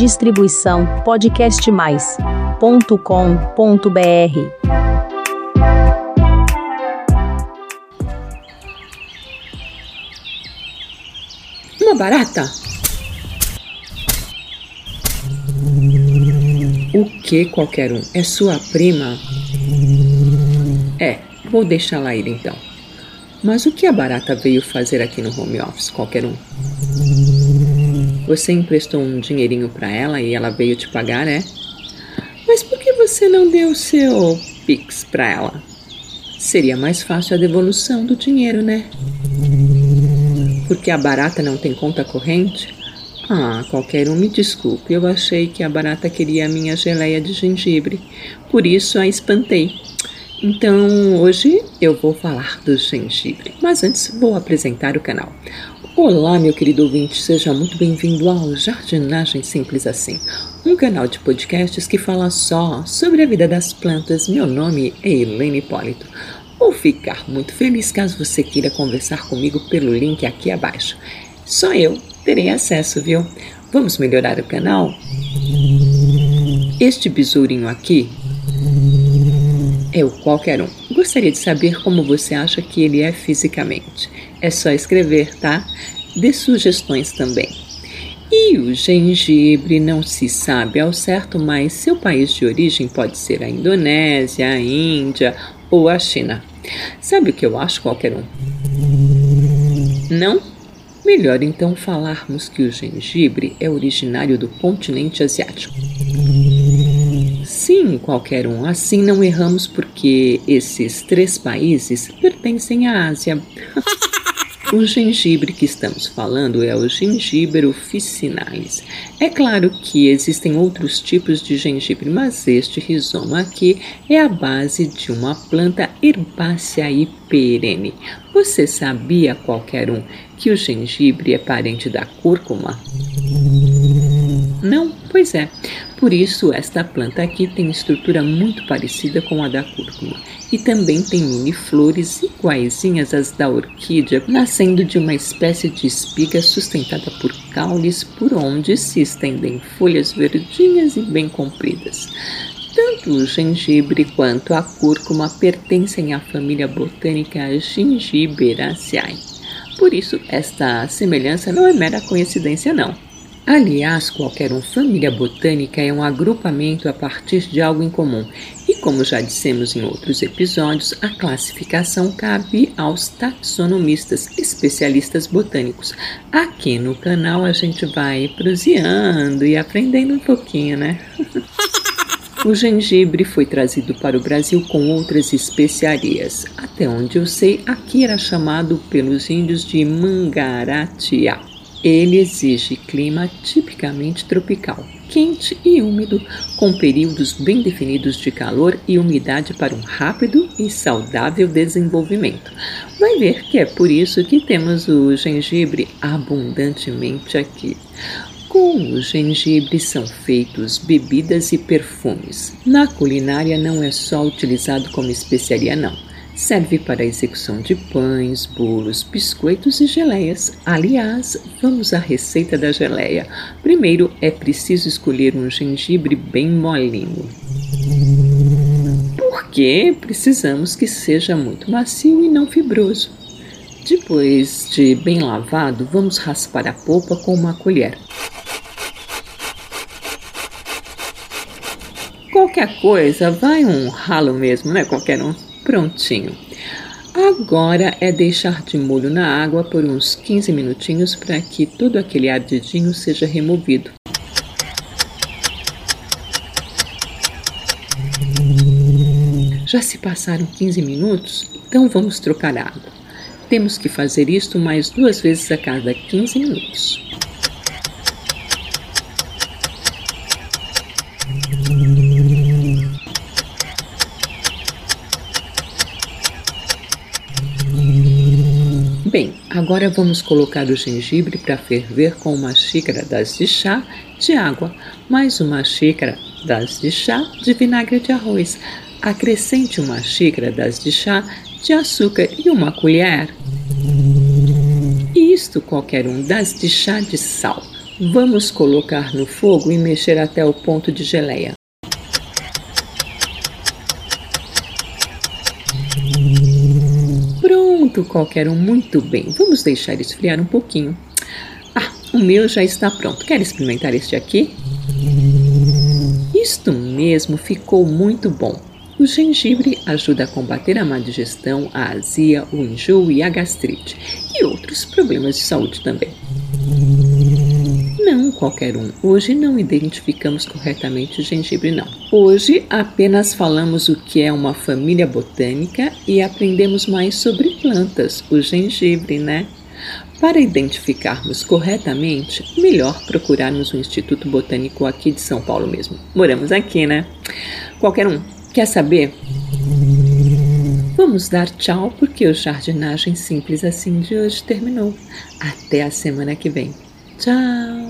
Distribuição podcastmais.com.br. Uma barata? O que qualquer um? É sua prima? É, vou deixá-la ir então. Mas o que a barata veio fazer aqui no home office, qualquer um? Você emprestou um dinheirinho para ela e ela veio te pagar, é? Mas por que você não deu o seu Pix para ela? Seria mais fácil a devolução do dinheiro, né? Porque a barata não tem conta corrente? Ah, qualquer um me desculpe, eu achei que a barata queria a minha geleia de gengibre, por isso a espantei. Então, hoje eu vou falar do gengibre, mas antes vou apresentar o canal. Olá, meu querido ouvinte, seja muito bem-vindo ao Jardinagem Simples Assim, um canal de podcasts que fala só sobre a vida das plantas. Meu nome é Helene Hipólito. Vou ficar muito feliz caso você queira conversar comigo pelo link aqui abaixo. Só eu terei acesso, viu? Vamos melhorar o canal? Este besourinho aqui o qualquer um. Gostaria de saber como você acha que ele é fisicamente. É só escrever, tá? Dê sugestões também. E o gengibre não se sabe ao certo, mas seu país de origem pode ser a Indonésia, a Índia ou a China. Sabe o que eu acho, qualquer um? Não? Melhor então falarmos que o gengibre é originário do continente asiático. Sim, qualquer um. Assim não erramos porque esses três países pertencem à Ásia. O gengibre que estamos falando é o gengibre officinalis. É claro que existem outros tipos de gengibre, mas este rizoma aqui é a base de uma planta herbácea e perene. Você sabia, qualquer um, que o gengibre é parente da cúrcuma? Não? Pois é. Por isso, esta planta aqui tem estrutura muito parecida com a da cúrcuma e também tem mini flores iguaizinhas às da orquídea, nascendo de uma espécie de espiga sustentada por caules por onde se estendem folhas verdinhas e bem compridas. Tanto o gengibre quanto a cúrcuma pertencem à família botânica Gingiberaceae. Por isso, esta semelhança não é mera coincidência, não. Aliás, qualquer um família botânica é um agrupamento a partir de algo em comum, e como já dissemos em outros episódios, a classificação cabe aos taxonomistas, especialistas botânicos. Aqui no canal a gente vai proseando e aprendendo um pouquinho, né? O gengibre foi trazido para o Brasil com outras especiarias. Até onde eu sei, aqui era chamado pelos índios de mangaratiá. Ele exige clima tipicamente tropical, quente e úmido, com períodos bem definidos de calor e umidade para um rápido e saudável desenvolvimento. Vai ver que é por isso que temos o gengibre abundantemente aqui. Com o gengibre são feitos bebidas e perfumes. Na culinária não é só utilizado como especiaria, não Serve para a execução de pães, bolos, biscoitos e geleias. Aliás, vamos à receita da geleia. Primeiro é preciso escolher um gengibre bem molinho. Porque precisamos que seja muito macio e não fibroso. Depois de bem lavado, vamos raspar a polpa com uma colher. Qualquer coisa, vai um ralo mesmo, né? Qualquer um. Prontinho. Agora é deixar de molho na água por uns 15 minutinhos para que todo aquele ardidinho seja removido. Já se passaram 15 minutos? Então vamos trocar a água. Temos que fazer isto mais duas vezes a cada 15 minutos. Bem, agora vamos colocar o gengibre para ferver com uma xícara das de chá de água, mais uma xícara das de chá de vinagre de arroz. Acrescente uma xícara das de chá de açúcar e uma colher. Isto qualquer um das de chá de sal. Vamos colocar no fogo e mexer até o ponto de geleia. Pronto, qualquer um, muito bem. Vamos deixar esfriar um pouquinho. Ah, o meu já está pronto. Quer experimentar este aqui? Isto mesmo, ficou muito bom. O gengibre ajuda a combater a má digestão, a azia, o enjoo e a gastrite, e outros problemas de saúde também. Qualquer um. Hoje não identificamos corretamente o gengibre, não. Hoje apenas falamos o que é uma família botânica e aprendemos mais sobre plantas, o gengibre, né? Para identificarmos corretamente, melhor procurarmos o Instituto Botânico aqui de São Paulo mesmo. Moramos aqui, né? Qualquer um, quer saber? Vamos dar tchau porque o Jardinagem Simples Assim de hoje terminou. Até a semana que vem. Tchau!